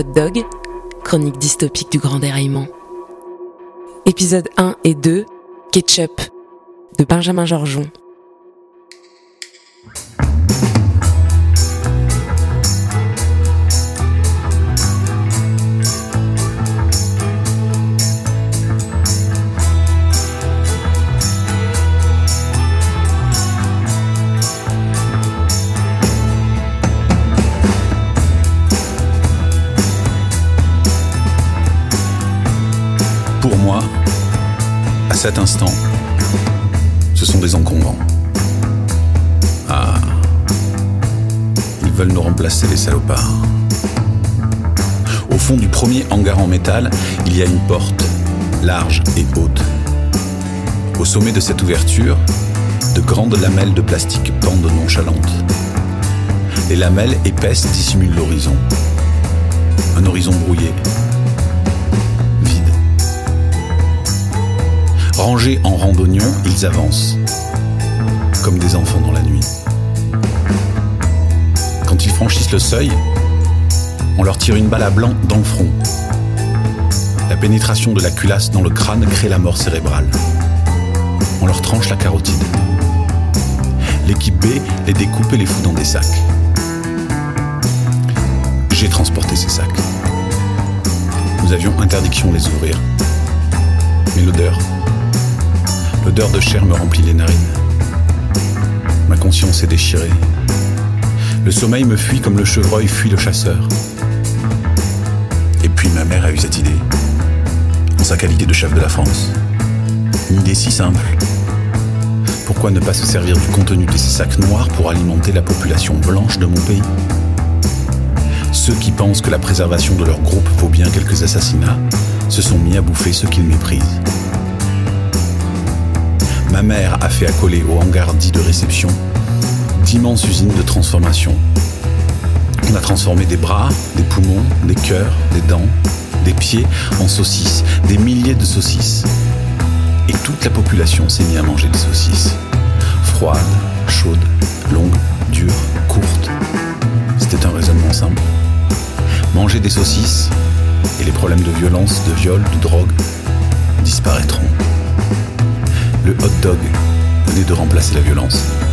Hot Dog, chronique dystopique du grand déraillement. Épisode 1 et 2, Ketchup, de Benjamin Georgeon. Pour moi, à cet instant, ce sont des encombrants. Ah, ils veulent nous remplacer les salopards. Au fond du premier hangar en métal, il y a une porte, large et haute. Au sommet de cette ouverture, de grandes lamelles de plastique pendent nonchalantes. Les lamelles épaisses dissimulent l'horizon. Rangés en randonnions, ils avancent, comme des enfants dans la nuit. Quand ils franchissent le seuil, on leur tire une balle à blanc dans le front. La pénétration de la culasse dans le crâne crée la mort cérébrale. On leur tranche la carotide. L'équipe B les découpe et les fout dans des sacs. J'ai transporté ces sacs. Nous avions interdiction de les ouvrir. Mais l'odeur, L'odeur de chair me remplit les narines. Ma conscience est déchirée. Le sommeil me fuit comme le chevreuil fuit le chasseur. Et puis ma mère a eu cette idée, en sa qualité de chef de la France. Une idée si simple. Pourquoi ne pas se servir du contenu de ces sacs noirs pour alimenter la population blanche de mon pays? Ceux qui pensent que la préservation de leur groupe vaut bien quelques assassinats se sont mis à bouffer ceux qu'ils méprisent ma mère a fait accoler au hangar dit de réception d'immenses usines de transformation. On a transformé des bras, des poumons, des cœurs, des dents, des pieds en saucisses, des milliers de saucisses. Et toute la population s'est mise à manger des saucisses. Froides, chaudes, longues, dures, courtes. C'était un raisonnement simple. Manger des saucisses et les problèmes de violence, de viol, de drogue disparaîtront le hot dog venait de remplacer la violence.